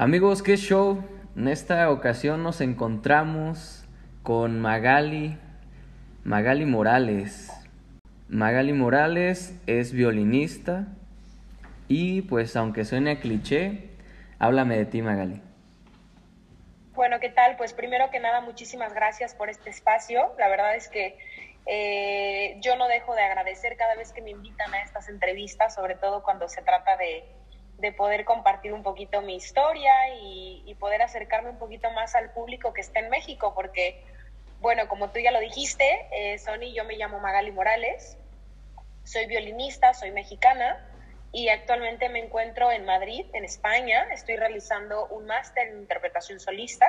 Amigos, qué show. En esta ocasión nos encontramos con Magali, Magali Morales. Magali Morales es violinista y pues aunque suene a cliché, háblame de ti Magali. Bueno, ¿qué tal? Pues primero que nada, muchísimas gracias por este espacio. La verdad es que eh, yo no dejo de agradecer cada vez que me invitan a estas entrevistas, sobre todo cuando se trata de, de poder compartir un poquito mi historia y, poder acercarme un poquito más al público que está en México, porque, bueno, como tú ya lo dijiste, eh, Sony, yo me llamo Magali Morales, soy violinista, soy mexicana y actualmente me encuentro en Madrid, en España. Estoy realizando un máster en interpretación solista,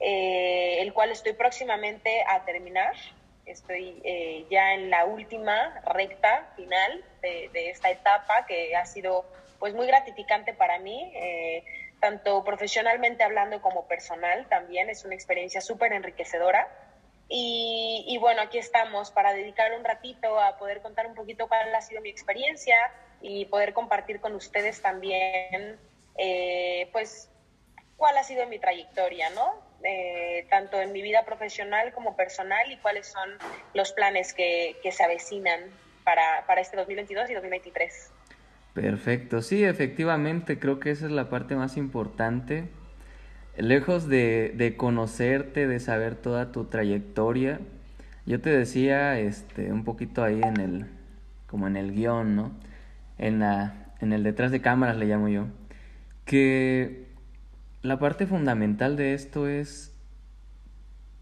eh, el cual estoy próximamente a terminar. Estoy eh, ya en la última recta final de, de esta etapa que ha sido pues muy gratificante para mí, eh, tanto profesionalmente hablando como personal también, es una experiencia súper enriquecedora. Y, bueno, aquí estamos para dedicar un ratito a poder contar un poquito cuál ha sido mi experiencia y poder compartir con ustedes también, eh, pues, cuál ha sido mi trayectoria, ¿no? Eh, tanto en mi vida profesional como personal y cuáles son los planes que, que se avecinan para, para este 2022 y 2023. Perfecto, sí, efectivamente, creo que esa es la parte más importante. Lejos de, de, conocerte, de saber toda tu trayectoria, yo te decía este, un poquito ahí en el, como en el guion, ¿no? En, la, en el detrás de cámaras le llamo yo, que la parte fundamental de esto es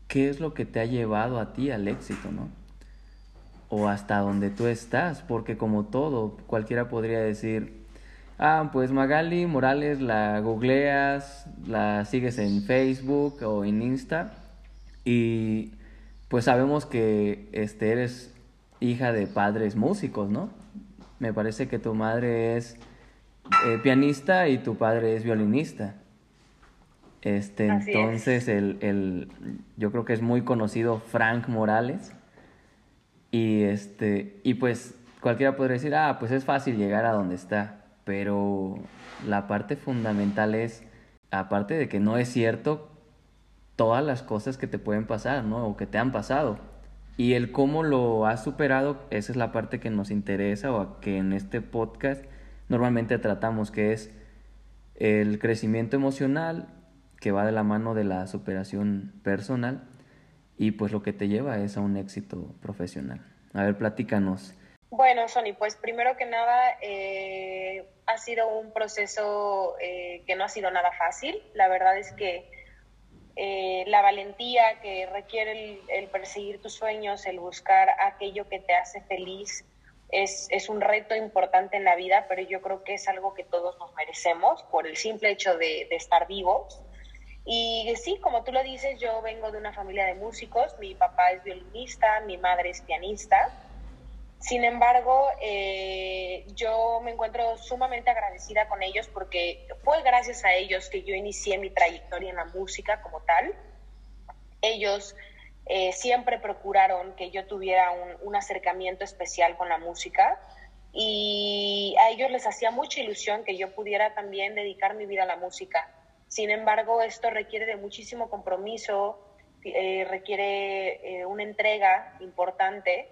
qué es lo que te ha llevado a ti al éxito, ¿no? O hasta donde tú estás, porque como todo, cualquiera podría decir, ah, pues Magali Morales la googleas, la sigues en Facebook o en Insta y pues sabemos que este eres hija de padres músicos, ¿no? Me parece que tu madre es eh, pianista y tu padre es violinista. Este, entonces el, el, yo creo que es muy conocido Frank Morales y, este, y pues cualquiera podría decir, ah, pues es fácil llegar a donde está, pero la parte fundamental es, aparte de que no es cierto, todas las cosas que te pueden pasar, ¿no? O que te han pasado. Y el cómo lo has superado, esa es la parte que nos interesa o que en este podcast normalmente tratamos, que es el crecimiento emocional que va de la mano de la superación personal y pues lo que te lleva es a un éxito profesional. A ver, platícanos. Bueno, Sony, pues primero que nada, eh, ha sido un proceso eh, que no ha sido nada fácil. La verdad es que eh, la valentía que requiere el, perseguir tus sueños, el buscar aquello que te hace feliz, es, es, un reto importante en la vida, pero yo creo que es algo que todos nos merecemos por el simple hecho de estar vivos. Y sí, como tú lo dices, yo vengo de una familia de músicos, mi papá es violinista, mi madre es pianista. Sin embargo, eh, yo me encuentro sumamente agradecida con ellos porque fue gracias a ellos que yo inicié mi trayectoria en la música como tal. Ellos eh, siempre procuraron que yo tuviera un, un acercamiento especial con la música y a ellos les hacía mucha ilusión que yo pudiera también dedicar mi vida a la música sin embargo, esto requiere de muchísimo compromiso, eh, requiere eh, una entrega importante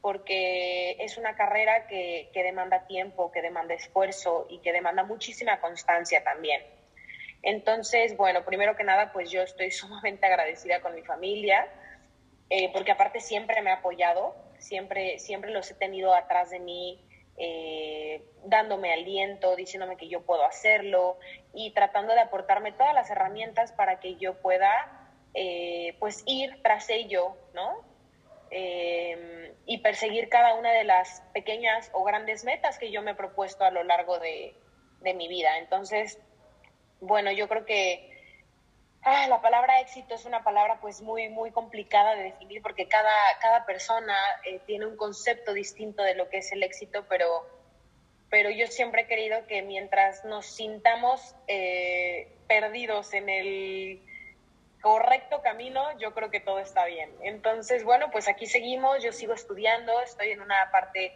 porque es una carrera que, que, demanda tiempo, que demanda esfuerzo y que demanda muchísima constancia también. Entonces, bueno, primero que nada, pues yo estoy sumamente agradecida con mi familia, eh, porque aparte siempre me ha apoyado, siempre, siempre los he tenido atrás de mí, dándome aliento, diciéndome que yo puedo hacerlo y tratando de aportarme todas las herramientas para que yo pueda eh, pues ir tras ello, ¿no? Eh, y perseguir cada una de las pequeñas o grandes metas que yo me he propuesto a lo largo de, de mi vida. Entonces, bueno, yo creo que Ah, la palabra éxito es una palabra pues muy, muy complicada de definir porque cada, cada persona eh, tiene un concepto distinto de lo que es el éxito, pero, pero yo siempre he querido que mientras nos sintamos eh, perdidos en el correcto camino, yo creo que todo está bien. Entonces, bueno, pues aquí seguimos, yo sigo estudiando, estoy en una parte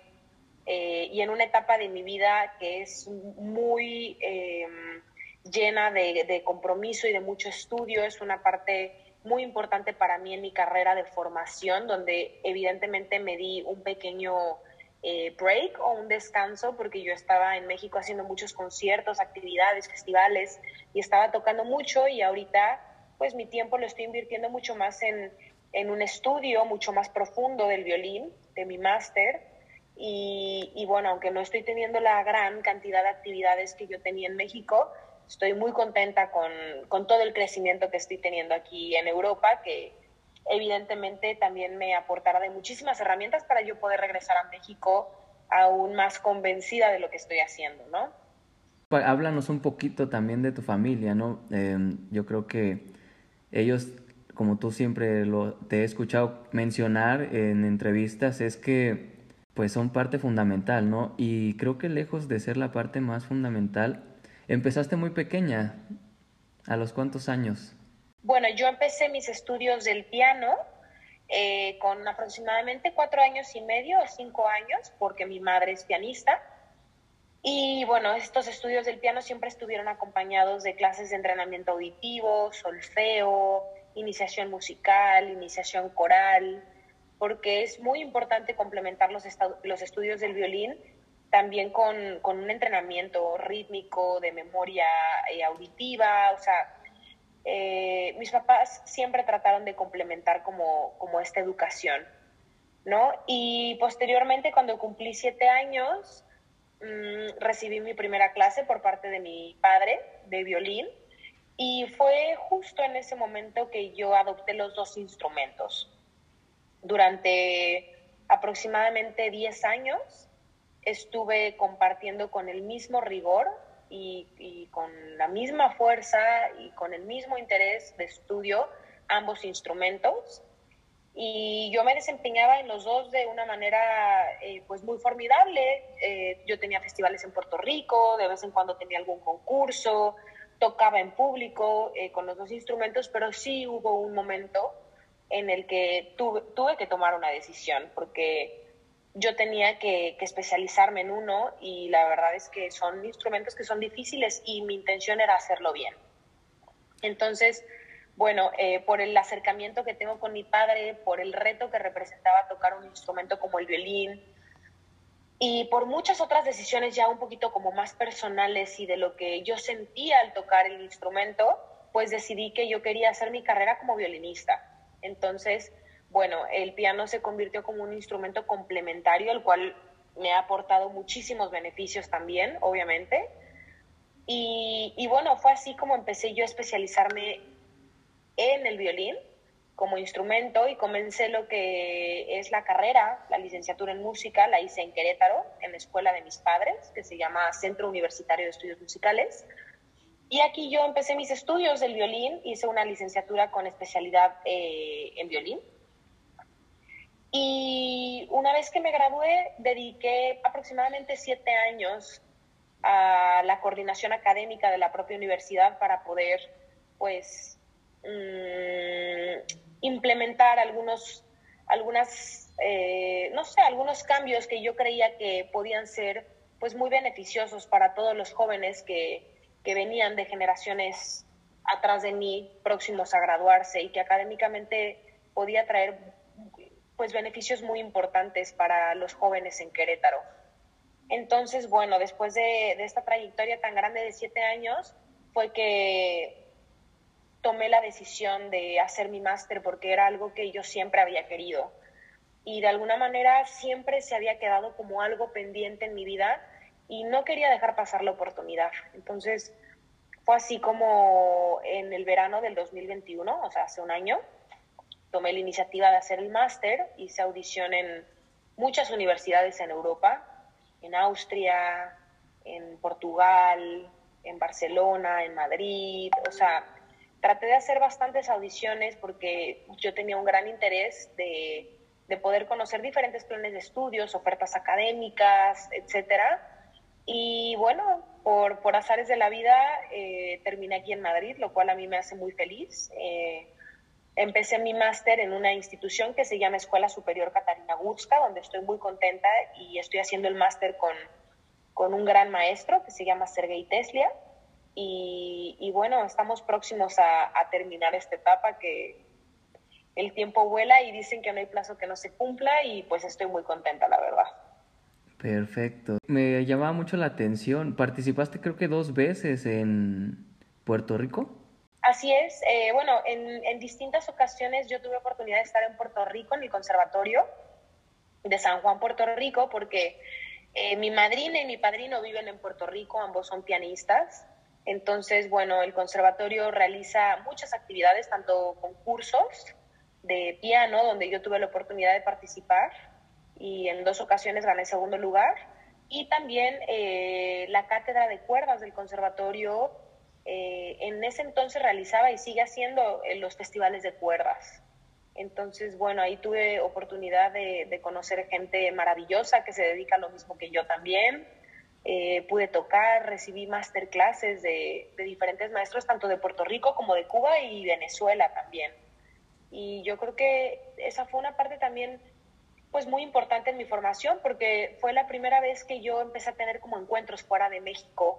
eh, y en una etapa de mi vida que es muy llena de, de compromiso y de mucho estudio, es una parte muy importante para mí en mi carrera de formación, donde evidentemente me di un pequeño eh, break o un descanso, porque yo estaba en México haciendo muchos conciertos, actividades, festivales, y estaba tocando mucho y ahorita pues mi tiempo lo estoy invirtiendo mucho más en, en un estudio mucho más profundo del violín, de mi máster, y, y bueno, aunque no estoy teniendo la gran cantidad de actividades que yo tenía en México, estoy muy contenta con, con, todo el crecimiento que estoy teniendo aquí en Europa, que evidentemente también me aportará de muchísimas herramientas para yo poder regresar a México aún más convencida de lo que estoy haciendo, ¿no? Pues, háblanos un poquito también de tu familia, ¿no? Eh, yo creo que ellos, como tú siempre lo, te he escuchado mencionar en entrevistas, es que pues son parte fundamental, ¿no? Y creo que lejos de ser la parte más fundamental, Empezaste muy pequeña. ¿A los cuántos años? Bueno, yo empecé mis estudios del piano eh, con aproximadamente cuatro años y medio o cinco años, porque mi madre es pianista. Y bueno, estos estudios del piano siempre estuvieron acompañados de clases de entrenamiento auditivo, solfeo, iniciación musical, iniciación coral, porque es muy importante complementar los, los estudios del violín también con, un entrenamiento rítmico, de memoria eh, auditiva, o sea, eh, mis papás siempre trataron de complementar como, como esta educación, ¿no? Y posteriormente, cuando cumplí siete años, mm, recibí mi primera clase por parte de mi padre de violín y fue justo en ese momento que yo adopté los dos instrumentos. Durante aproximadamente 10 años estuve compartiendo con el mismo rigor y, con la misma fuerza y con el mismo interés de estudio ambos instrumentos y yo me desempeñaba en los dos de una manera eh, pues muy formidable. Eh, yo tenía festivales en Puerto Rico, de vez en cuando tenía algún concurso, tocaba en público eh, con los dos instrumentos, pero sí hubo un momento en el que tuve, tuve que tomar una decisión porque yo tenía que, especializarme en uno y la verdad es que son instrumentos que son difíciles y mi intención era hacerlo bien. Entonces, bueno, eh, por el acercamiento que tengo con mi padre, por el reto que representaba tocar un instrumento como el violín y por muchas otras decisiones ya un poquito como más personales y de lo que yo sentía al tocar el instrumento, pues decidí que yo quería hacer mi carrera como violinista. Entonces, bueno, el piano se convirtió como un instrumento complementario, el cual me ha aportado muchísimos beneficios también, obviamente. Y, bueno, fue así como empecé yo a especializarme en el violín como instrumento y comencé lo que es la carrera, la licenciatura en música, la hice en Querétaro, en la escuela de mis padres, que se llama Centro Universitario de Estudios Musicales. Y aquí yo empecé mis estudios del violín, hice una licenciatura con especialidad eh, en violín y una vez que me gradué, dediqué aproximadamente siete años a la coordinación académica de la propia universidad para poder, pues, mm, implementar algunos, algunas, eh, no sé, algunos cambios que yo creía que podían ser, pues, muy beneficiosos para todos los jóvenes que, que venían de generaciones atrás de mí, próximos a graduarse y que académicamente podía traer pues beneficios muy importantes para los jóvenes en Querétaro. Entonces, bueno, después de, esta trayectoria tan grande de siete años, fue que tomé la decisión de hacer mi máster porque era algo que yo siempre había querido. Y de alguna manera siempre se había quedado como algo pendiente en mi vida y no quería dejar pasar la oportunidad. Entonces, fue así como en el verano del 2021, o sea, hace un año, tomé la iniciativa de hacer el máster, hice audición en muchas universidades en Europa, en Austria, en Portugal, en Barcelona, en Madrid, o sea, traté de hacer bastantes audiciones porque yo tenía un gran interés de, de poder conocer diferentes planes de estudios, ofertas académicas, etcétera. Y bueno, por, por azares de la vida eh, terminé aquí en Madrid, lo cual a mí me hace muy feliz. Eh, Empecé mi máster en una institución que se llama Escuela Superior Catarina Gutska, donde estoy muy contenta y estoy haciendo el máster con, con un gran maestro que se llama Sergei Teslia. Y, bueno, estamos próximos a, terminar esta etapa que el tiempo vuela y dicen que no hay plazo que no se cumpla y pues estoy muy contenta, la verdad. Perfecto. Me llamaba mucho la atención. Participaste creo que dos veces en Puerto Rico. Así es. Eh, bueno, en, distintas ocasiones yo tuve oportunidad de estar en Puerto Rico, en el conservatorio de San Juan, Puerto Rico, porque eh, mi madrina y mi padrino viven en Puerto Rico, ambos son pianistas. Entonces, bueno, el conservatorio realiza muchas actividades, tanto concursos de piano, donde yo tuve la oportunidad de participar y en dos ocasiones gané segundo lugar, y también eh, la cátedra de cuerdas del conservatorio eh, en ese entonces realizaba y sigue haciendo los festivales de cuerdas. Entonces, bueno, ahí tuve oportunidad de, conocer gente maravillosa que se dedica a lo mismo que yo también. Eh, pude tocar, recibí masterclasses de, de diferentes maestros, tanto de Puerto Rico como de Cuba y Venezuela también. Y yo creo que esa fue una parte también pues muy importante en mi formación porque fue la primera vez que yo empecé a tener como encuentros fuera de México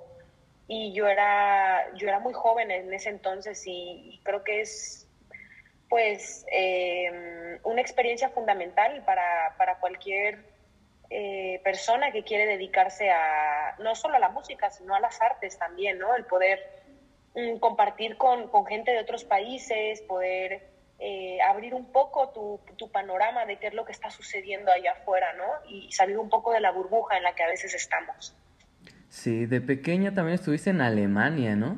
y yo era yo era muy joven en ese entonces y creo que es pues em, una experiencia fundamental para, para cualquier eh, persona que quiere dedicarse a no solo a la música, sino a las artes también, ¿no? El poder mm, compartir con, con, gente de otros países, poder eh, abrir un poco tu, tu, panorama de qué es lo que está sucediendo allá afuera, ¿no? Y salir un poco de la burbuja en la que a veces estamos. Sí, de pequeña también estuviste en Alemania, ¿no?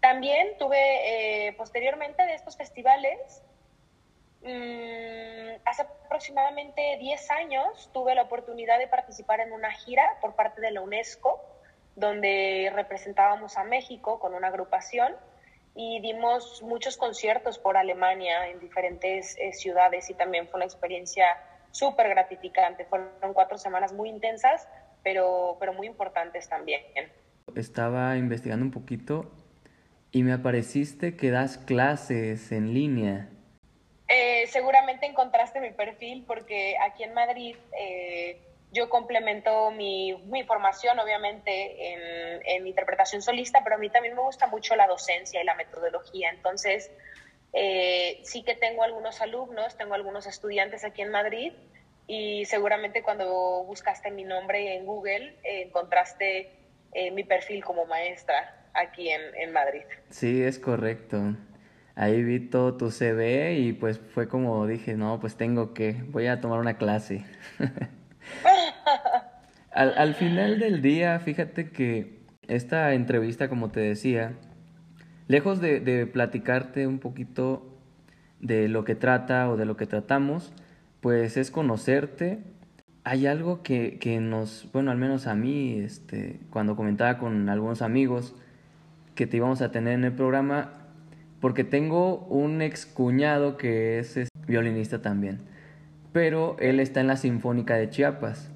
También tuve, eh, posteriormente de estos festivales, Mm, hace aproximadamente 10 años tuve la oportunidad de participar en una gira por parte de la UNESCO, donde representábamos a México con una agrupación y dimos muchos conciertos por Alemania en diferentes eh, ciudades y también fue una experiencia súper gratificante. Fueron cuatro semanas muy intensas, pero, pero muy importantes también. Estaba investigando un poquito y me apareciste que das clases en línea. Eh, seguramente encontraste mi perfil porque aquí en Madrid eh, yo complemento mi, mi formación, obviamente, en, en, interpretación solista, pero a mí también me gusta mucho la docencia y la metodología. Entonces, eh, sí que tengo algunos alumnos, tengo algunos estudiantes aquí en Madrid y seguramente cuando buscaste mi nombre en Google encontraste mi perfil como maestra aquí en, en Madrid. Sí, es correcto ahí vi todo tu CV y pues fue como dije, no, pues tengo que, voy a tomar una clase. al, final del día, fíjate que esta entrevista, como te decía, lejos de, de, platicarte un poquito de lo que trata o de lo que tratamos, pues es conocerte. Hay algo que, que nos, bueno, al menos a mí, este, cuando comentaba con algunos amigos que te íbamos a tener en el programa, porque tengo un ex cuñado que es, violinista también, pero él está en la Sinfónica de Chiapas.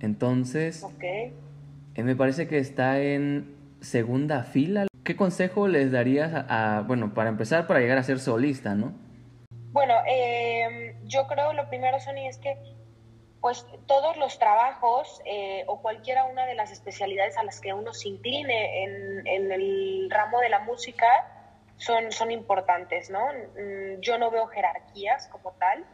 Entonces, eh, me parece que está en segunda fila. ¿Qué consejo les darías a, bueno, para empezar, para llegar a ser solista, no? Bueno, em, yo creo lo primero, Sony, es que pues todos los trabajos eh, o cualquiera una de las especialidades a las que uno se incline en, en el ramo de la música, son, son importantes, ¿no? Mm, yo no veo jerarquías como tal.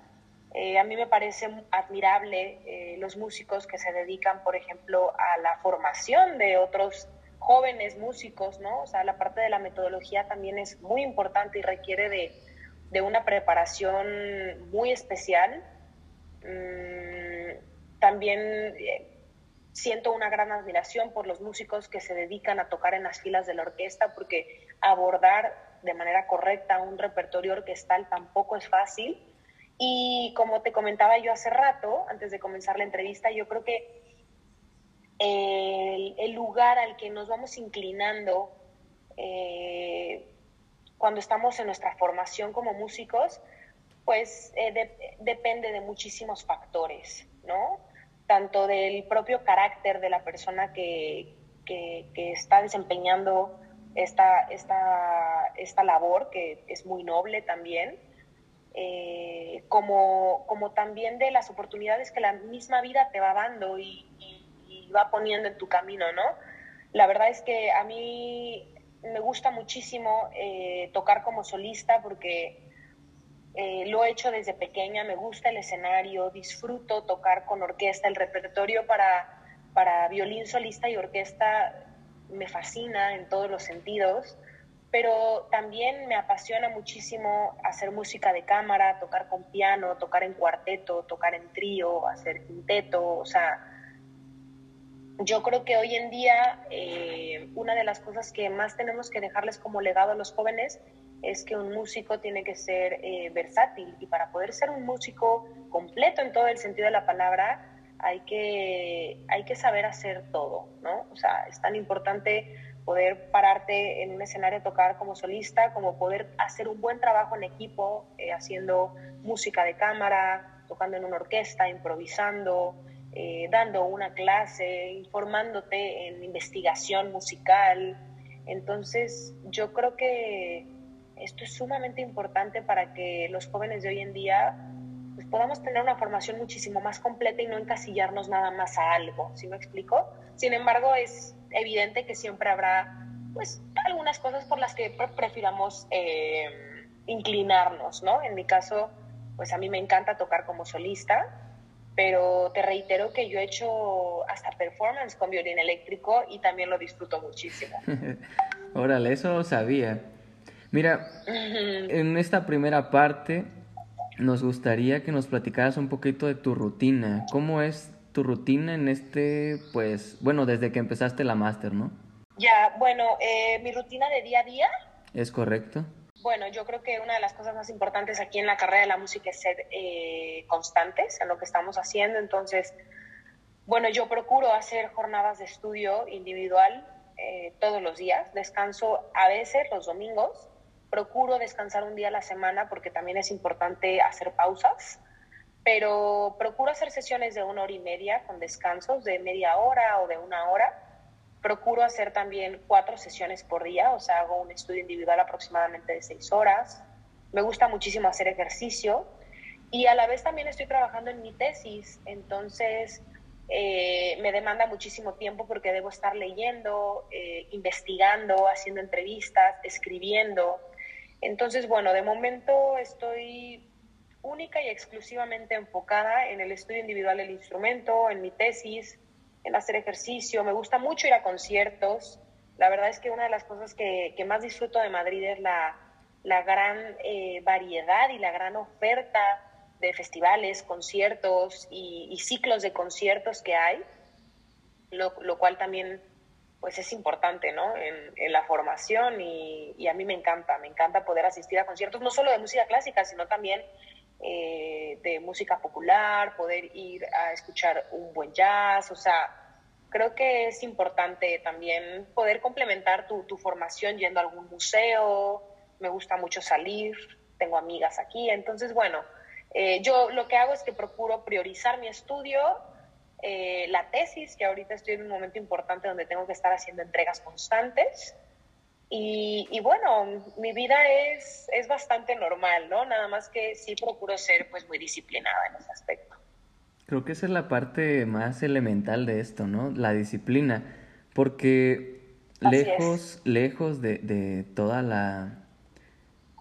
Eh, a mí me parece admirable eh, los músicos que se dedican, por ejemplo, a la formación de otros jóvenes músicos, ¿no? O sea, la parte de la metodología también es muy importante y requiere de, de una preparación muy especial. Mm, también eh, siento una gran admiración por los músicos que se dedican a tocar en las filas de la orquesta porque abordar de manera correcta un repertorio orquestal tampoco es fácil. Y como te comentaba yo hace rato, antes de comenzar la entrevista, yo creo que el, lugar al que nos vamos inclinando eh, cuando estamos en nuestra formación como músicos, pues eh, depende de muchísimos factores, ¿no? Tanto del propio carácter de la persona que, que, está desempeñando esta, esta, esta labor que es muy noble también, eh, como, como también de las oportunidades que la misma vida te va dando y, va poniendo en tu camino, ¿no? La verdad es que a mí me gusta muchísimo eh, tocar como solista porque eh, lo he hecho desde pequeña, me gusta el escenario, disfruto tocar con orquesta, el repertorio para, para violín solista y orquesta me fascina en todos los sentidos, pero también me apasiona muchísimo hacer música de cámara, tocar con piano, tocar en cuarteto, tocar en trío, hacer quinteto, o sea, yo creo que hoy en día eh, una de las cosas que más tenemos que dejarles como legado a los jóvenes es que un músico tiene que ser eh, versátil y para poder ser un músico completo en todo el sentido de la palabra hay que, hay que saber hacer todo, ¿no? O sea, es tan importante poder pararte en un escenario a tocar como solista, como poder hacer un buen trabajo en equipo, eh, haciendo música de cámara, tocando en una orquesta, improvisando, eh, dando una clase, informándote en investigación musical. Entonces, yo creo que esto es sumamente importante para que los jóvenes de hoy en día pues, podamos tener una formación muchísimo más completa y no encasillarnos nada más a algo, ¿sí me explico? Sin embargo, es evidente que siempre habrá pues algunas cosas por las que prefiramos eh, inclinarnos, ¿no? En mi caso, pues a mí me encanta tocar como solista, pero te reitero que yo he hecho hasta performance con violín eléctrico y también lo disfruto muchísimo. Órale, eso lo sabía. Mira, en esta primera parte nos gustaría que nos platicaras un poquito de tu rutina. ¿Cómo es tu rutina en este, pues, bueno, desde que empezaste la máster, ¿no? Ya, bueno, eh, mi rutina de día a día. Es correcto. Bueno, yo creo que una de las cosas más importantes aquí en la carrera de la música es ser eh, constantes en lo que estamos haciendo. Entonces, bueno, yo procuro hacer jornadas de estudio individual eh, todos los días. Descanso a veces los domingos. Procuro descansar un día a la semana porque también es importante hacer pausas. Pero procuro hacer sesiones de una hora y media con descansos de media hora o de una hora Procuro hacer también cuatro sesiones por día, o sea, hago un estudio individual aproximadamente de seis horas. Me gusta muchísimo hacer ejercicio y a la vez también estoy trabajando en mi tesis, entonces eh, me demanda muchísimo tiempo porque debo estar leyendo, eh, investigando, haciendo entrevistas, escribiendo. Entonces, bueno, de momento estoy única y exclusivamente enfocada en el estudio individual del instrumento, en mi tesis, en hacer ejercicio, me gusta mucho ir a conciertos. La verdad es que una de las cosas que, más disfruto de Madrid es la, gran eh, variedad y la gran oferta de festivales, conciertos y, ciclos de conciertos que hay, lo, cual también pues es importante ¿no? en, la formación y, a mí me encanta, me encanta poder asistir a conciertos, no solo de música clásica, sino también eh, de música popular, poder ir a escuchar un buen jazz, o sea, creo que es importante también poder complementar tu, tu formación yendo a algún museo, me gusta mucho salir, tengo amigas aquí, entonces bueno, eh, yo lo que hago es que procuro priorizar mi estudio, eh, la tesis, que ahorita estoy en un momento importante donde tengo que estar haciendo entregas constantes, y, bueno, mi vida es, es bastante normal, ¿no? Nada más que sí procuro ser pues muy disciplinada en ese aspecto. Creo que esa es la parte más elemental de esto, ¿no? La disciplina. Porque lejos, lejos de, de, toda la,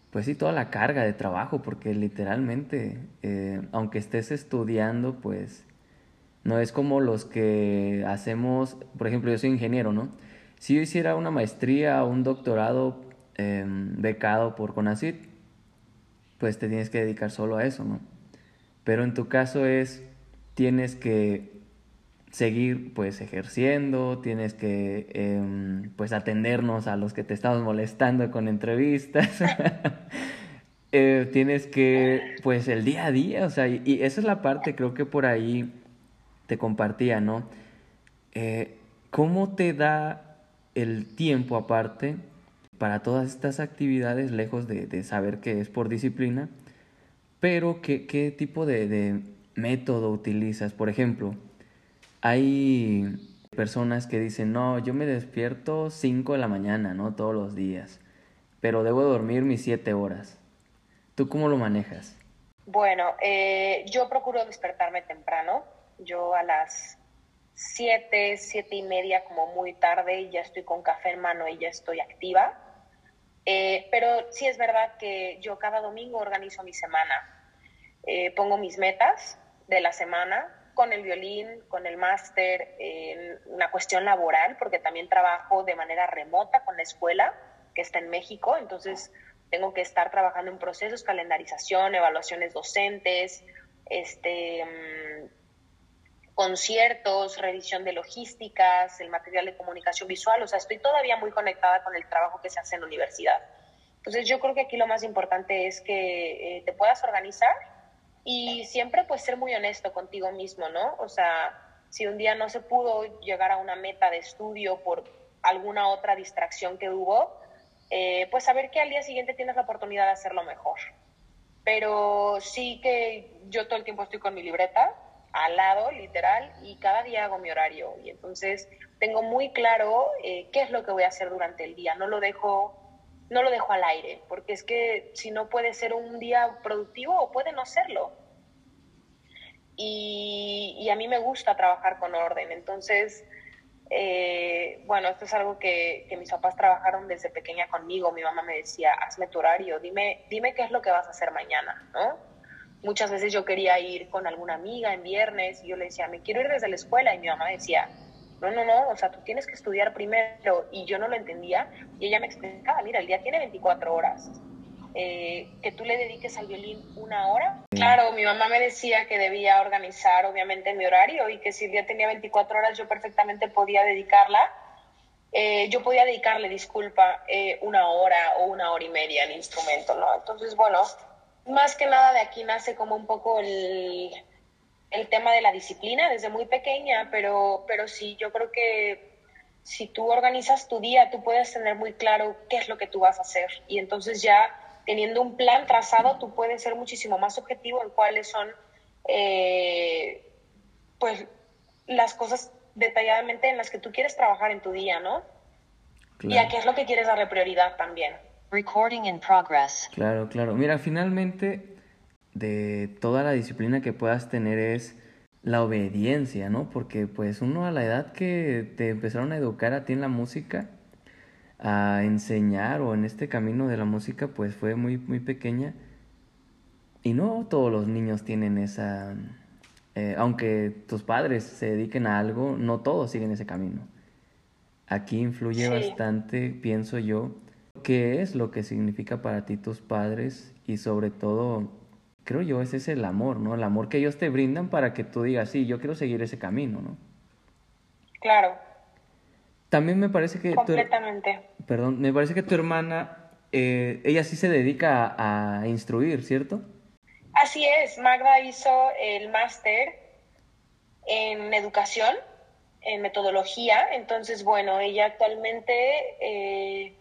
pues sí, toda la carga de trabajo, porque literalmente, eh, aunque estés estudiando, pues no es como los que hacemos, por ejemplo, yo soy ingeniero, ¿no? Si yo hiciera una maestría o un doctorado em, becado por CONACYT, pues te tienes que dedicar solo a eso, ¿no? Pero en tu caso es, tienes que seguir pues ejerciendo, tienes que em, pues atendernos a los que te estamos molestando con entrevistas, eh, tienes que pues el día a día, o sea, y, esa es la parte creo que por ahí te compartía, ¿no? Eh, ¿Cómo te da el tiempo aparte para todas estas actividades, lejos de, saber que es por disciplina, pero qué, qué tipo de, método utilizas. Por ejemplo, hay personas que dicen, no, yo me despierto 5 de la mañana, ¿no? Todos los días, pero debo dormir mis 7 horas. ¿Tú cómo lo manejas? Bueno, eh, yo procuro despertarme temprano. Yo a las siete, siete y media como muy tarde y ya estoy con café en mano y ya estoy activa. Eh, pero sí es verdad que yo cada domingo organizo mi semana. Eh, pongo mis metas de la semana con el violín, con el máster, en una cuestión laboral, porque también trabajo de manera remota con la escuela que está en México, entonces tengo que estar trabajando en procesos, calendarización, evaluaciones docentes, este, mm, conciertos, revisión de logísticas, el material de comunicación visual, o sea, estoy todavía muy conectada con el trabajo que se hace en la universidad. Entonces yo creo que aquí lo más importante es que eh, te puedas organizar y siempre pues ser muy honesto contigo mismo, ¿no? O sea, si un día no se pudo llegar a una meta de estudio por alguna otra distracción que hubo, eh, pues saber que al día siguiente tienes la oportunidad de hacerlo mejor. Pero sí que yo todo el tiempo estoy con mi libreta al lado, literal, y cada día hago mi horario. Y entonces tengo muy claro eh, qué es lo que voy a hacer durante el día. No lo dejo no lo dejo al aire, porque es que si no puede ser un día productivo o puede no serlo. Y, a mí me gusta trabajar con orden, entonces eh, bueno, esto es algo que, que, mis papás trabajaron desde pequeña conmigo. Mi mamá me decía, hazme tu horario, dime, dime qué es lo que vas a hacer mañana, ¿no? Muchas veces yo quería ir con alguna amiga en viernes y yo le decía, me quiero ir desde la escuela y mi mamá decía, no, no, no, o sea, tú tienes que estudiar primero y yo no lo entendía y ella me explicaba, mira, el día tiene 24 horas, eh, que tú le dediques al violín una hora. Claro, mi mamá me decía que debía organizar obviamente mi horario y que si el día tenía 24 horas yo perfectamente podía dedicarla. Eh, yo podía dedicarle, disculpa, eh, una hora o una hora y media al instrumento, ¿no? Entonces, bueno, más que nada de aquí nace como un poco el, el tema de la disciplina desde muy pequeña, pero, pero sí, yo creo que si tú organizas tu día, tú puedes tener muy claro qué es lo que tú vas a hacer y entonces ya teniendo un plan trazado, tú puedes ser muchísimo más objetivo en cuáles son, eh, pues, las cosas detalladamente en las que tú quieres trabajar en tu día, ¿no? Y a qué es lo que quieres darle prioridad también. Recording in progress. Claro, claro. Mira, finalmente, de toda la disciplina que puedas tener es la obediencia, ¿no? Porque pues uno a la edad que te empezaron a educar a ti en la música, a enseñar o en este camino de la música pues fue muy muy pequeña y no todos los niños tienen esa eh, aunque tus padres se dediquen a algo no todos siguen ese camino aquí influye bastante pienso yo qué es lo que significa para ti tus padres y sobre todo creo yo ese es el amor no el amor que ellos te brindan para que tú digas sí yo quiero seguir ese camino no claro también me parece que... Completamente. perdón, me parece que tu hermana, eh, ella sí se dedica a, instruir, ¿cierto? Así es, Magda hizo el máster en educación, en metodología, entonces, bueno, ella actualmente eh,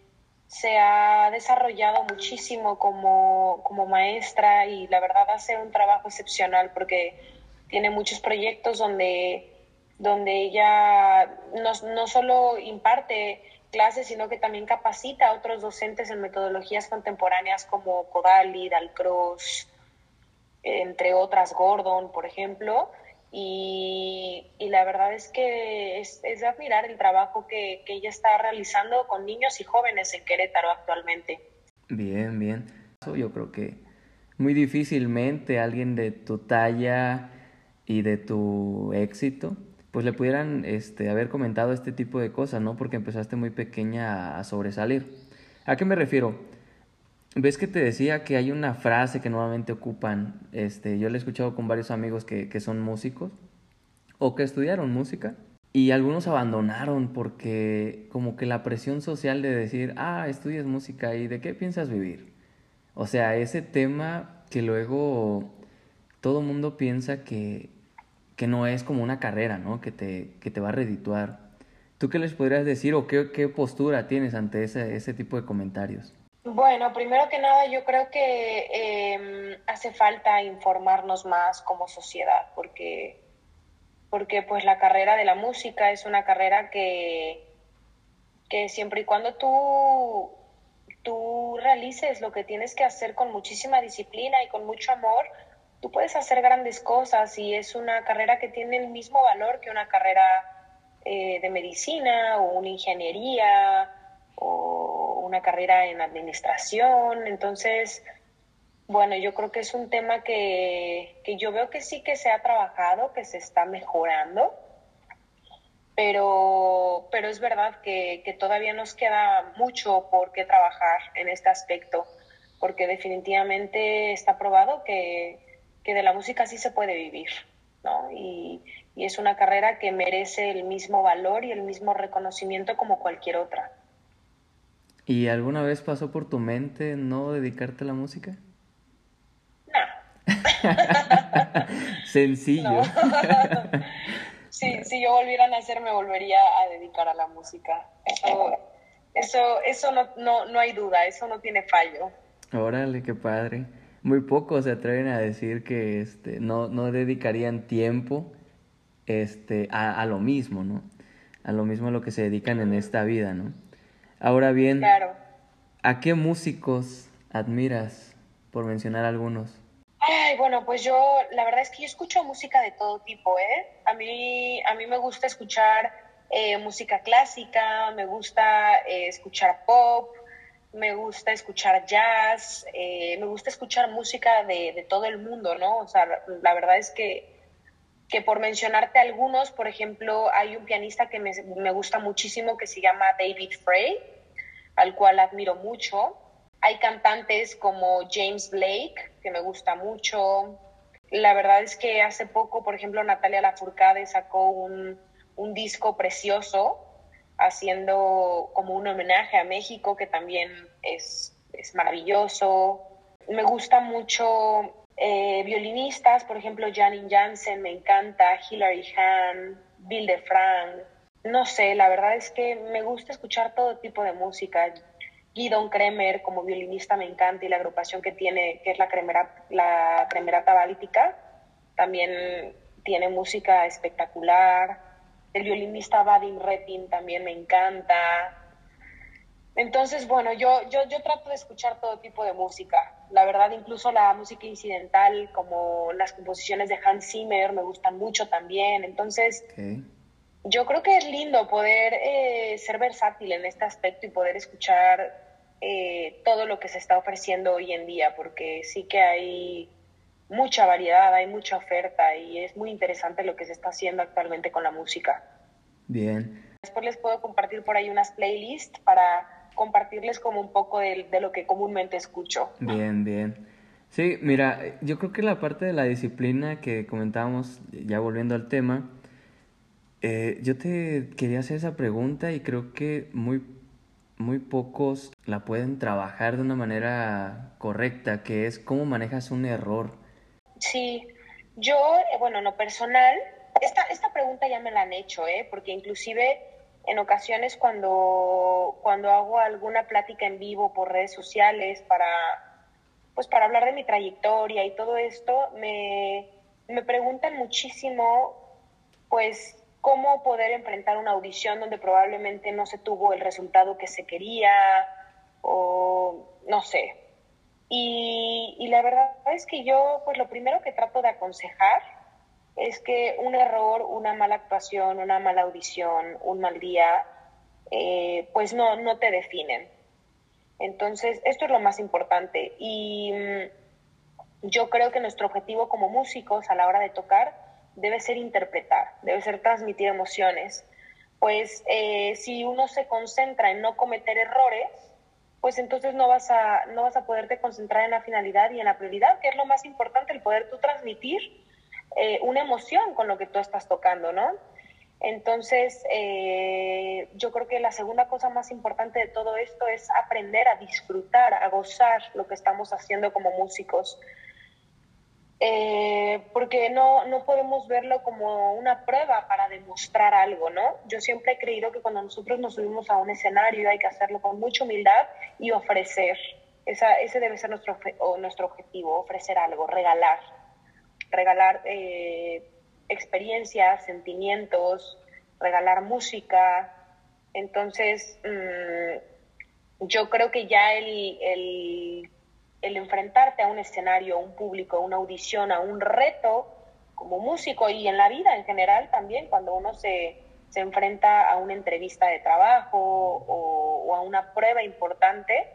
se ha desarrollado muchísimo como, como maestra y la verdad hace un trabajo excepcional porque tiene muchos proyectos donde donde ella no, no solo imparte clases, sino que también capacita a otros docentes en metodologías contemporáneas como Kodali, Dalcross, entre otras, Gordon, por ejemplo. Y, y la verdad es que es, es, de admirar el trabajo que, que ella está realizando con niños y jóvenes en Querétaro actualmente. Bien, bien. Yo creo que muy difícilmente alguien de tu talla y de tu éxito pues le pudieran este, haber comentado este tipo de cosas, ¿no? Porque empezaste muy pequeña a, sobresalir. ¿A qué me refiero? Ves que te decía que hay una frase que normalmente ocupan, este, yo la he escuchado con varios amigos que, que son músicos o que estudiaron música y algunos abandonaron porque como que la presión social de decir, ah, estudias música y de qué piensas vivir. O sea, ese tema que luego todo mundo piensa que, que no es como una carrera, ¿no? Que te, que te va a redituar. ¿Tú qué les podrías decir o qué, qué postura tienes ante ese, ese tipo de comentarios? Bueno, primero que nada yo creo que em, hace falta informarnos más como sociedad porque, porque pues la carrera de la música es una carrera que, que siempre y cuando tú, tú realices lo que tienes que hacer con muchísima disciplina y con mucho amor, tú puedes hacer grandes cosas y es una carrera que tiene el mismo valor que una carrera eh, de medicina o una ingeniería o una carrera en administración. Entonces, bueno, yo creo que es un tema que, que yo veo que sí que se ha trabajado, que se está mejorando, pero, pero es verdad que, que todavía nos queda mucho por qué trabajar en este aspecto, porque definitivamente está probado que, que de la música sí se puede vivir, ¿no? Y, y es una carrera que merece el mismo valor y el mismo reconocimiento como cualquier otra. ¿Y alguna vez pasó por tu mente no dedicarte a la música? No. Sencillo. sí, si yo volviera a nacer me volvería a dedicar a la música. Eso, eso, eso no, no, no hay duda, eso no tiene fallo. Órale, qué padre. Muy pocos se atreven a decir que este, no, no dedicarían tiempo este, a, a, lo mismo, ¿no? A lo mismo a lo que se dedican en esta vida, ¿no? Ahora bien, claro. ¿a qué músicos admiras, por mencionar algunos? Ay, bueno, pues yo, la verdad es que yo escucho música de todo tipo, ¿eh? A mí, a mí me gusta escuchar eh, música clásica, me gusta eh, escuchar pop, me gusta escuchar jazz, eh, me gusta escuchar música de, de, todo el mundo, ¿no? O sea, la verdad es que, que por mencionarte algunos, por ejemplo, hay un pianista que me, me gusta muchísimo que se llama David Frey, al cual admiro mucho. Hay cantantes como James Blake, que me gusta mucho. La verdad es que hace poco, por ejemplo, Natalia Lafourcade sacó un, un disco precioso haciendo como un homenaje a México, que también es, es maravilloso. Me gusta mucho eh, violinistas, por ejemplo, Janine Jansen, me encanta, Hilary Hahn, Bill DeFranc. No sé, la verdad es que me gusta escuchar todo tipo de música. Guidon Kremer como violinista me encanta y la agrupación que tiene, que es la, la Cremerata Báltica, también tiene música espectacular. El violinista Vadim Repin también me encanta. Entonces, bueno, yo, yo, yo trato de escuchar todo tipo de música. La verdad, incluso la música incidental, como las composiciones de Hans Zimmer, me gustan mucho también. Entonces, okay. yo creo que es lindo poder eh, ser versátil en este aspecto y poder escuchar eh, todo lo que se está ofreciendo hoy en día, porque sí que hay mucha variedad, hay mucha oferta y es muy interesante lo que se está haciendo actualmente con la música. Bien. Después les puedo compartir por ahí unas playlists para compartirles como un poco de, de, lo que comúnmente escucho. Bien, bien. Sí, mira, yo creo que la parte de la disciplina que comentábamos, ya volviendo al tema, eh, yo te quería hacer esa pregunta y creo que muy, muy pocos la pueden trabajar de una manera correcta, que es cómo manejas un error. Sí, yo, bueno, en lo personal, esta, esta pregunta ya me la han hecho, ¿eh? porque inclusive en ocasiones cuando, cuando hago alguna plática en vivo por redes sociales para, pues para hablar de mi trayectoria y todo esto, me, me preguntan muchísimo, pues, cómo poder enfrentar una audición donde probablemente no se tuvo el resultado que se quería o no sé. Y, y la verdad es que yo, pues lo primero que trato de aconsejar es que un error, una mala actuación, una mala audición, un mal día, eh, pues no, no te definen. Entonces, esto es lo más importante. Y mmm, yo creo que nuestro objetivo como músicos a la hora de tocar debe ser interpretar, debe ser transmitir emociones. Pues eh, si uno se concentra en no cometer errores, pues entonces no vas, a, no vas a poderte concentrar en la finalidad y en la prioridad, que es lo más importante, el poder tú transmitir eh, una emoción con lo que tú estás tocando, ¿no? Entonces, eh, yo creo que la segunda cosa más importante de todo esto es aprender a disfrutar, a gozar lo que estamos haciendo como músicos. Eh, porque no, no podemos verlo como una prueba para demostrar algo, ¿no? Yo siempre he creído que cuando nosotros nos subimos a un escenario hay que hacerlo con mucha humildad y ofrecer. Esa, ese debe ser nuestro, nuestro objetivo, ofrecer algo, regalar regalar eh, experiencias, sentimientos, regalar música. Entonces, mmm, yo creo que ya el, el, el enfrentarte a un escenario, a un público, a una audición, a un reto como músico y en la vida en general también, cuando uno se, se enfrenta a una entrevista de trabajo o, o, a una prueba importante,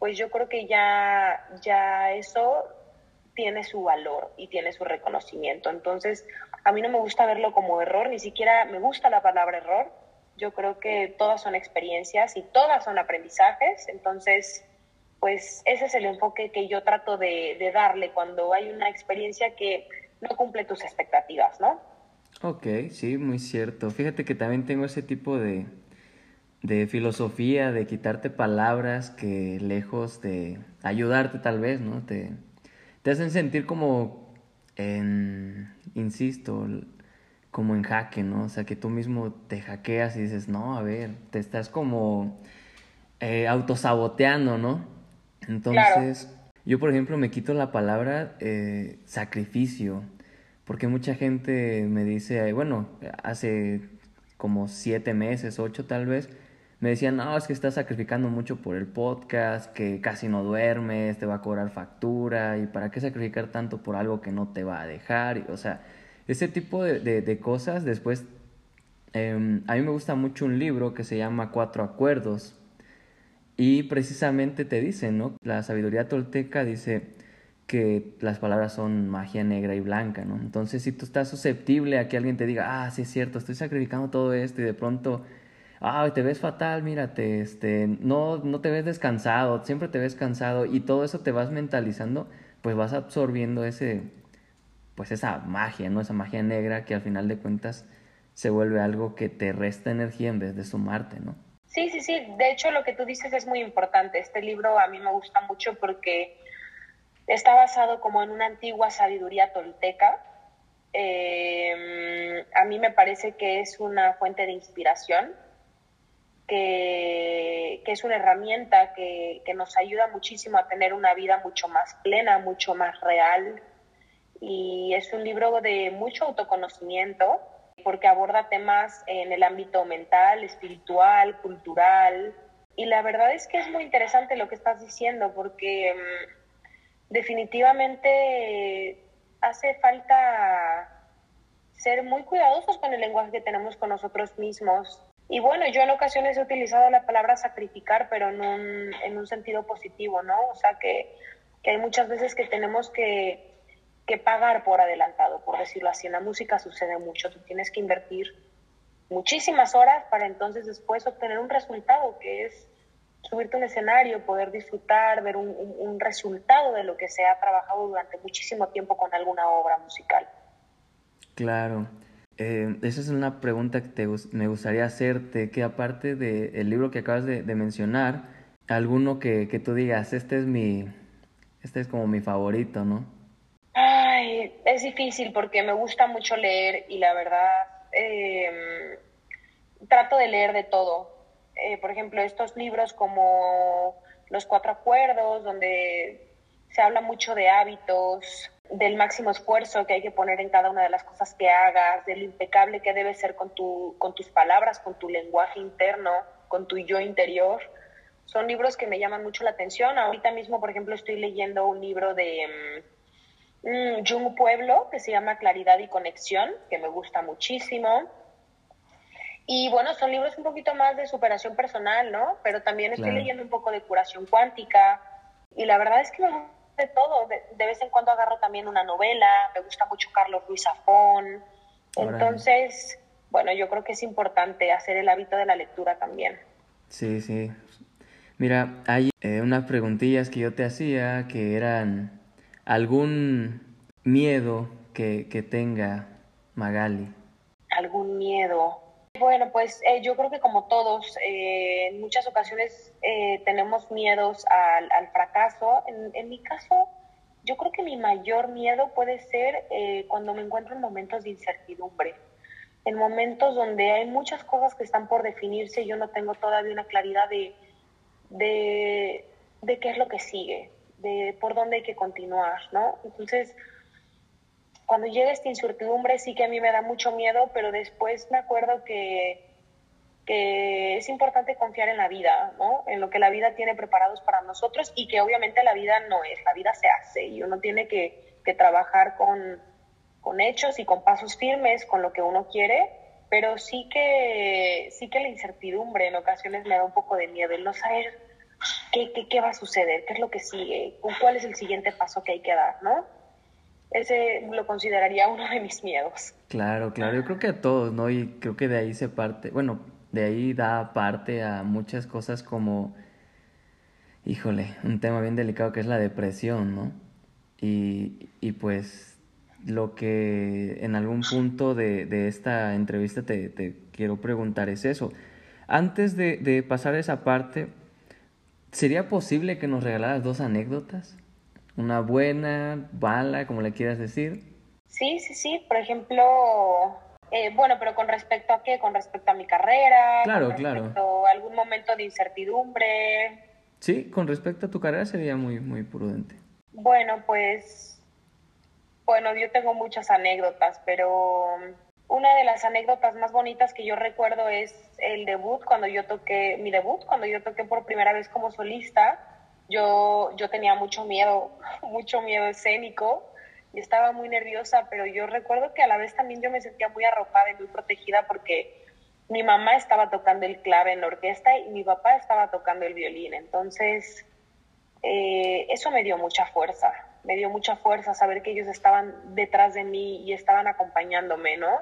pues yo creo que ya, ya eso tiene su valor y tiene su reconocimiento. Entonces, a mí no me gusta verlo como error, ni siquiera me gusta la palabra error. Yo creo que todas son experiencias y todas son aprendizajes. Entonces, pues ese es el enfoque que yo trato de, darle cuando hay una experiencia que no cumple tus expectativas, ¿no? Ok, sí, muy cierto. Fíjate que también tengo ese tipo de, de filosofía, de quitarte palabras que lejos de ayudarte tal vez, ¿no? Te, te hacen sentir como en, insisto, como en jaque, ¿no? O sea, que tú mismo te hackeas y dices, no, a ver, te estás como eh, autosaboteando, ¿no? Entonces, yo por ejemplo me quito la palabra eh, sacrificio, porque mucha gente me dice, bueno, hace como siete meses, ocho tal vez, me decían, no, es que estás sacrificando mucho por el podcast, que casi no duermes, te va a cobrar factura, y para qué sacrificar tanto por algo que no te va a dejar, o sea, ese tipo de, de, cosas. Después, eh, a mí me gusta mucho un libro que se llama Cuatro Acuerdos, y precisamente te dice, ¿no? La sabiduría tolteca dice que las palabras son magia negra y blanca, ¿no? Entonces, si tú estás susceptible a que alguien te diga, ah, sí es cierto, estoy sacrificando todo esto y de pronto ay, te ves fatal, mírate, este, no, no te ves descansado, siempre te ves cansado y todo eso te vas mentalizando, pues vas absorbiendo ese, pues esa magia, ¿no? Esa magia negra que al final de cuentas se vuelve algo que te resta energía en vez de sumarte, ¿no? Sí, sí, sí. De hecho, lo que tú dices es muy importante. Este libro a mí me gusta mucho porque está basado como en una antigua sabiduría tolteca. Eh, a mí me parece que es una fuente de inspiración que, es una herramienta que, nos ayuda muchísimo a tener una vida mucho más plena, mucho más real. Y es un libro de mucho autoconocimiento porque aborda temas en el ámbito mental, espiritual, cultural. Y la verdad es que es muy interesante lo que estás diciendo porque mm, definitivamente hace falta ser muy cuidadosos con el lenguaje que tenemos con nosotros mismos y bueno, yo en ocasiones he utilizado la palabra sacrificar, pero en un, en un sentido positivo, ¿no? O sea, que, que hay muchas veces que tenemos que, que, pagar por adelantado, por decirlo así. En la música sucede mucho, tú tienes que invertir muchísimas horas para entonces después obtener un resultado, que es subirte a un escenario, poder disfrutar, ver un, un, un resultado de lo que se ha trabajado durante muchísimo tiempo con alguna obra musical. Claro. Eh, esa es una pregunta que te, me gustaría hacerte, que aparte del libro que acabas de, mencionar, alguno que, que, tú digas, este es mi, este es como mi favorito, ¿no? Ay, es difícil porque me gusta mucho leer y la verdad em, trato de leer de todo. Eh, por ejemplo, estos libros como Los Cuatro Acuerdos, donde se habla mucho de hábitos, del máximo esfuerzo que hay que poner en cada una de las cosas que hagas, del impecable que debe ser con, tu, con tus palabras, con tu lenguaje interno, con tu yo interior. Son libros que me llaman mucho la atención. Ahorita mismo, por ejemplo, estoy leyendo un libro de um, Jung Pueblo que se llama Claridad y Conexión, que me gusta muchísimo. Y bueno, son libros un poquito más de superación personal, ¿no? Pero también estoy leyendo un poco de curación cuántica. Y la verdad es que me de todo. De, vez en cuando agarro también una novela, me gusta mucho Carlos Ruiz Zafón. Entonces, bueno, yo creo que es importante hacer el hábito de la lectura también. Sí, sí. Mira, hay eh, unas preguntillas que yo te hacía que eran algún miedo que, que tenga Magali. Algún miedo. Bueno, pues eh, yo creo que como todos, eh, en muchas ocasiones eh, tenemos miedos al, al fracaso. En, en, mi caso, yo creo que mi mayor miedo puede ser cuando me encuentro en momentos de incertidumbre, en momentos donde hay muchas cosas que están por definirse y yo no tengo todavía una claridad de, de, de qué es lo que sigue, de por dónde hay que continuar, ¿no? Entonces, cuando llega esta incertidumbre sí que a mí me da mucho miedo, pero después me acuerdo que, que es importante confiar en la vida, ¿no? En lo que la vida tiene preparados para nosotros y que obviamente la vida no es, la vida se hace y uno tiene que, que trabajar con, con, hechos y con pasos firmes, con lo que uno quiere, pero sí que, sí que la incertidumbre en ocasiones me da un poco de miedo, el no saber qué, qué, qué va a suceder, qué es lo que sigue, cuál es el siguiente paso que hay que dar, ¿no? Ese lo consideraría uno de mis miedos. Claro, claro, yo creo que a todos, ¿no? Y creo que de ahí se parte, bueno, de ahí da parte a muchas cosas como, híjole, un tema bien delicado que es la depresión, ¿no? Y, y pues lo que en algún punto de, de esta entrevista te, te, quiero preguntar es eso. Antes de, de pasar a esa parte, ¿sería posible que nos regalaras dos anécdotas? Una buena, mala, como le quieras decir. Sí, sí, sí. Por ejemplo, eh, bueno, pero con respecto a qué? Con respecto a mi carrera. Claro, con claro. A algún momento de incertidumbre. Sí, con respecto a tu carrera sería muy, muy prudente. Bueno, pues, bueno, yo tengo muchas anécdotas, pero una de las anécdotas más bonitas que yo recuerdo es el debut, cuando yo toqué, mi debut, cuando yo toqué por primera vez como solista. Yo, yo tenía mucho miedo, mucho miedo escénico y estaba muy nerviosa, pero yo recuerdo que a la vez también yo me sentía muy arropada y muy protegida porque mi mamá estaba tocando el clave en la orquesta y mi papá estaba tocando el violín. Entonces, eh, eso me dio mucha fuerza, me dio mucha fuerza saber que ellos estaban detrás de mí y estaban acompañándome, ¿no?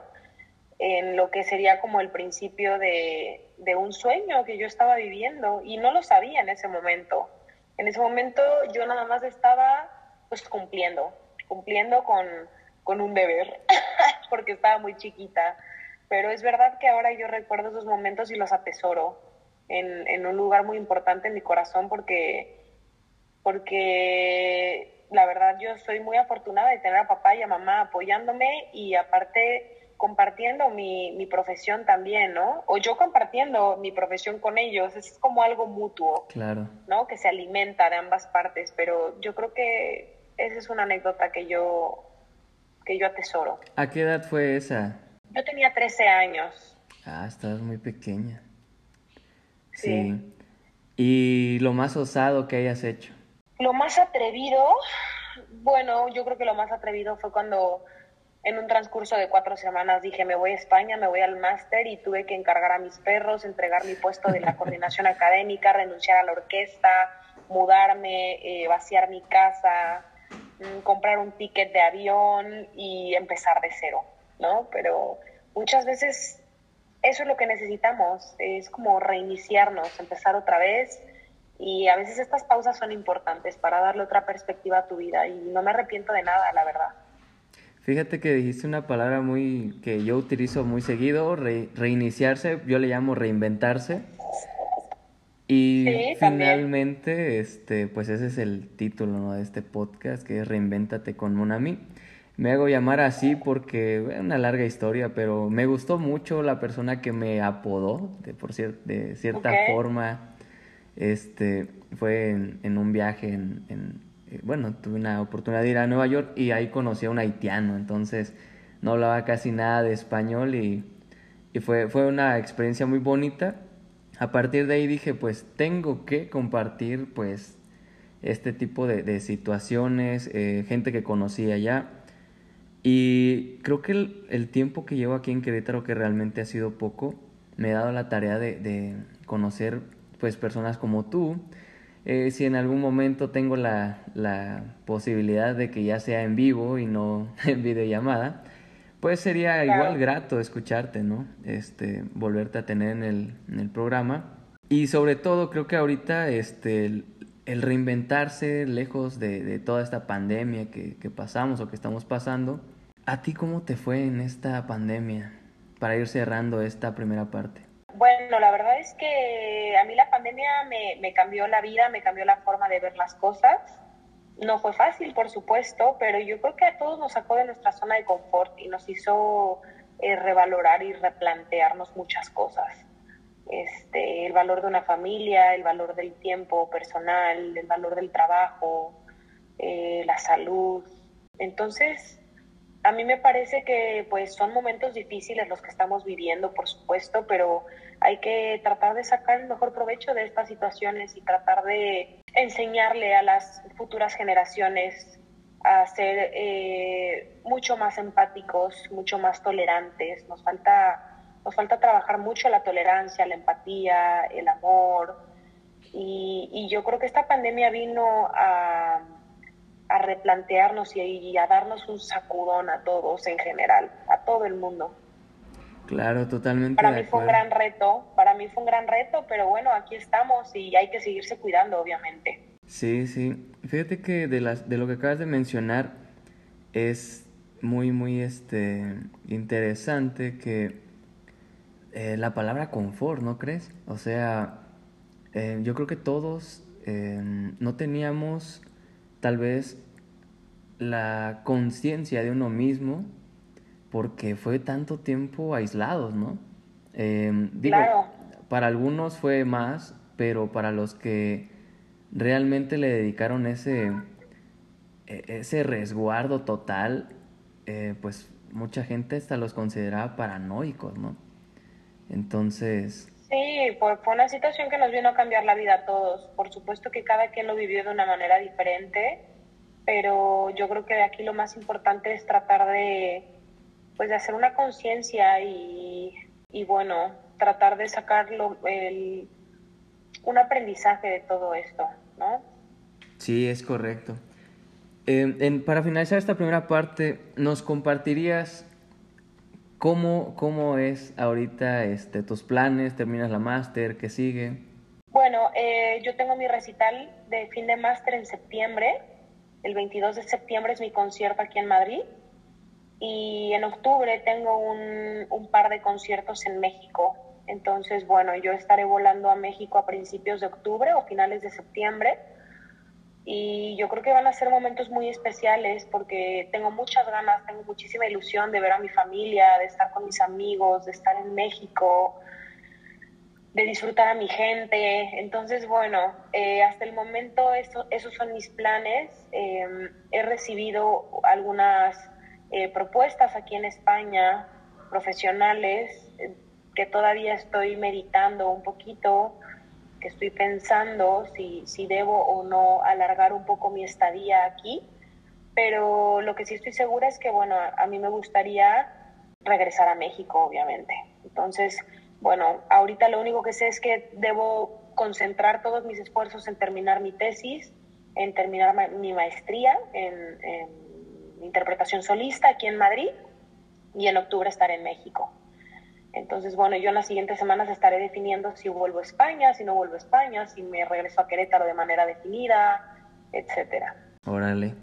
En lo que sería como el principio de, de un sueño que yo estaba viviendo y no lo sabía en ese momento. En ese momento yo nada más estaba pues cumpliendo, cumpliendo con, con un deber, porque estaba muy chiquita. Pero es verdad que ahora yo recuerdo esos momentos y los atesoro en, en un lugar muy importante en mi corazón porque, porque la verdad yo soy muy afortunada de tener a papá y a mamá apoyándome y aparte compartiendo mi, mi, profesión también, ¿no? O yo compartiendo mi profesión con ellos, es como algo mutuo, claro. ¿no? Que se alimenta de ambas partes, pero yo creo que esa es una anécdota que yo, que yo atesoro. ¿A qué edad fue esa? Yo tenía 13 años. Ah, estabas muy pequeña. Sí. sí. ¿Y lo más osado que hayas hecho? Lo más atrevido, bueno, yo creo que lo más atrevido fue cuando en un transcurso de cuatro semanas dije, me voy a España, me voy al máster y tuve que encargar a mis perros, entregar mi puesto de la coordinación académica, renunciar a la orquesta, mudarme, eh, vaciar mi casa, Mm, comprar un ticket de avión y empezar de cero, ¿no? Pero muchas veces eso es lo que necesitamos, es como reiniciarnos, empezar otra vez y a veces estas pausas son importantes para darle otra perspectiva a tu vida y no me arrepiento de nada, la verdad. Fíjate que dijiste una palabra muy que yo utilizo muy seguido, re, reiniciarse, yo le llamo reinventarse. Y sí, finalmente, también. este, pues ese es el título ¿no? de este podcast, que es Reinvéntate con Monami. Me hago llamar así porque es una larga historia, pero me gustó mucho la persona que me apodó, de, por cier de cierta okay. forma. Este, fue en, en un viaje, en, en, bueno, tuve una oportunidad de ir a Nueva York y ahí conocí a un haitiano, entonces no hablaba casi nada de español y, y fue, fue una experiencia muy bonita a partir de ahí dije, pues tengo que compartir pues este tipo de, de situaciones, eh, gente que conocí allá. Y creo que el, el, tiempo que llevo aquí en Querétaro, que realmente ha sido poco, me he dado la tarea de, de conocer pues personas como tú. Eh, si en algún momento tengo la, la posibilidad de que ya sea en vivo y no en videollamada, pues sería claro. igual grato escucharte, ¿no? Este, volverte a tener en el, en el programa. Y sobre todo, creo que ahorita este, el, el reinventarse lejos de, de, toda esta pandemia que, que pasamos o que estamos pasando, ¿a ti cómo te fue en esta pandemia para ir cerrando esta primera parte? Bueno, la verdad es que a mí la pandemia me, cambió la vida, me cambió la forma de ver las cosas no fue fácil, por supuesto, pero yo creo que a todos nos sacó de nuestra zona de confort y nos hizo eh, revalorar y replantearnos muchas cosas. Este, el valor de una familia, el valor del tiempo personal, el valor del trabajo, eh, la salud. Entonces, a mí me parece que pues son momentos difíciles los que estamos viviendo, por supuesto, pero hay que tratar de sacar el mejor provecho de estas situaciones y tratar de enseñarle a las futuras generaciones a ser eh, mucho más empáticos, mucho más tolerantes. Nos falta, nos falta trabajar mucho la tolerancia, la empatía, el amor. Y, yo creo que esta pandemia vino a replantearnos y, a darnos un sacudón a todos en general, a todo el mundo. Claro, totalmente. Para mí fue un gran reto, para mí fue un gran reto, pero bueno, aquí estamos y hay que seguirse cuidando, obviamente. Sí, sí. Fíjate que de, las, de lo que acabas de mencionar es muy, muy este, interesante que eh, la palabra confort, ¿no crees? O sea, eh, yo creo que todos eh, no teníamos tal vez la conciencia de uno mismo porque fue tanto tiempo aislados, ¿no? digo, para algunos fue más, pero para los que realmente le dedicaron ese, e, ese resguardo total, eh, pues mucha gente hasta los consideraba paranoicos, ¿no? Entonces... Sí, fue, una situación que nos vino a cambiar la vida a todos. Por supuesto que cada quien lo vivió de una manera diferente, pero yo creo que de aquí lo más importante es tratar de, pues, de hacer una conciencia y, y, bueno, tratar de sacar el, un aprendizaje de todo esto, ¿no? Sí, es correcto. Eh, para finalizar esta primera parte, ¿nos compartirías cómo, cómo es ahorita este, tus planes? ¿Terminas la máster? ¿Qué sigue? Bueno, eh, yo tengo mi recital de fin de máster en septiembre. El 22 de septiembre es mi concierto aquí en Madrid. Y en octubre tengo un, un par de conciertos en México. Entonces, bueno, yo estaré volando a México a principios de octubre o finales de septiembre. Y yo creo que van a ser momentos muy especiales porque tengo muchas ganas, tengo muchísima ilusión de ver a mi familia, de estar con mis amigos, de estar en México, de disfrutar a mi gente. Entonces, bueno, eh, hasta el momento esos son mis planes. Em, he recibido algunas eh, propuestas aquí en España, profesionales, que todavía estoy meditando un poquito, que estoy pensando si, si debo o no alargar un poco mi estadía aquí, pero lo que sí estoy segura es que, bueno, a mí me gustaría regresar a México, obviamente. Entonces, bueno, ahorita lo único que sé es que debo concentrar todos mis esfuerzos en terminar mi tesis, en terminar mi maestría en interpretación solista aquí en Madrid y en octubre estar en México. Entonces, bueno, yo en las siguientes semanas estaré definiendo si vuelvo a España, si no vuelvo a España, si me regreso a Querétaro de manera definida, etcétera. Órale.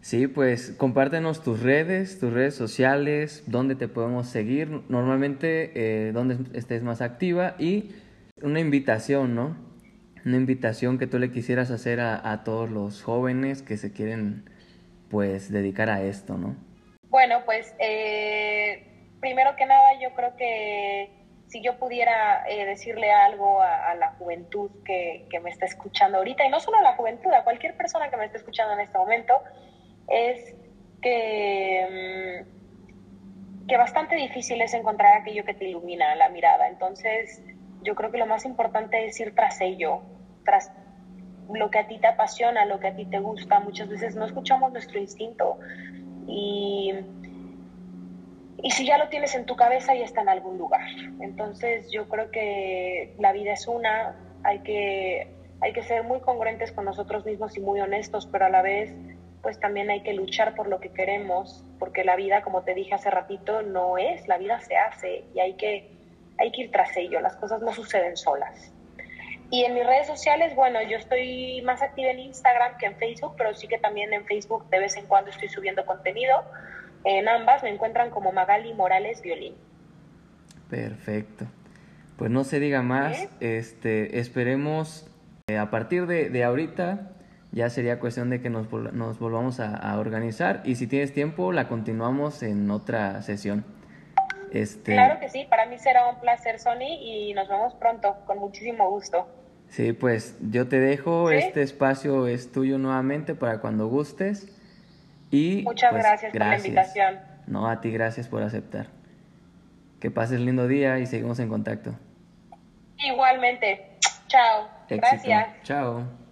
Sí, pues compártenos tus redes, tus redes sociales, dónde te podemos seguir, normalmente eh, dónde estés más activa y una invitación, ¿no? Una invitación que tú le quisieras hacer a, a todos los jóvenes que se quieren, pues, dedicar a esto, ¿no? Bueno, pues eh, primero que nada, yo creo que si yo pudiera eh, decirle algo a, la juventud que, me está escuchando ahorita, y no solo a la juventud, a cualquier persona que me esté escuchando en este momento, es que, mm, que bastante difícil es encontrar aquello que te ilumina la mirada. Entonces, yo creo que lo más importante es ir tras ello, tras lo que a ti te apasiona, lo que a ti te gusta. Muchas veces no escuchamos nuestro instinto y y si ya lo tienes en tu cabeza, ya está en algún lugar. Entonces yo creo que la vida es una, hay que, hay que ser muy congruentes con nosotros mismos y muy honestos, pero a la vez pues también hay que luchar por lo que queremos, porque la vida, como te dije hace ratito, no es, la vida se hace y hay que, hay que ir tras ello, las cosas no suceden solas. Y en mis redes sociales, bueno, yo estoy más activa en Instagram que en Facebook, pero sí que también en Facebook de vez en cuando estoy subiendo contenido. En ambas me encuentran como Magali Morales Violín. Perfecto. Pues no se diga más. Este, esperemos eh, a partir de, ahorita ya sería cuestión de que nos, nos volvamos a, organizar y si tienes tiempo la continuamos en otra sesión. Este... Claro que sí, para mí será un placer Sony y nos vemos pronto, con muchísimo gusto. Sí, pues yo te dejo, este espacio es tuyo nuevamente para cuando gustes. Y, Muchas pues, gracias, por la invitación. No, a ti gracias por aceptar. Que pases lindo día y seguimos en contacto. Igualmente. Chao. Gracias. Chao.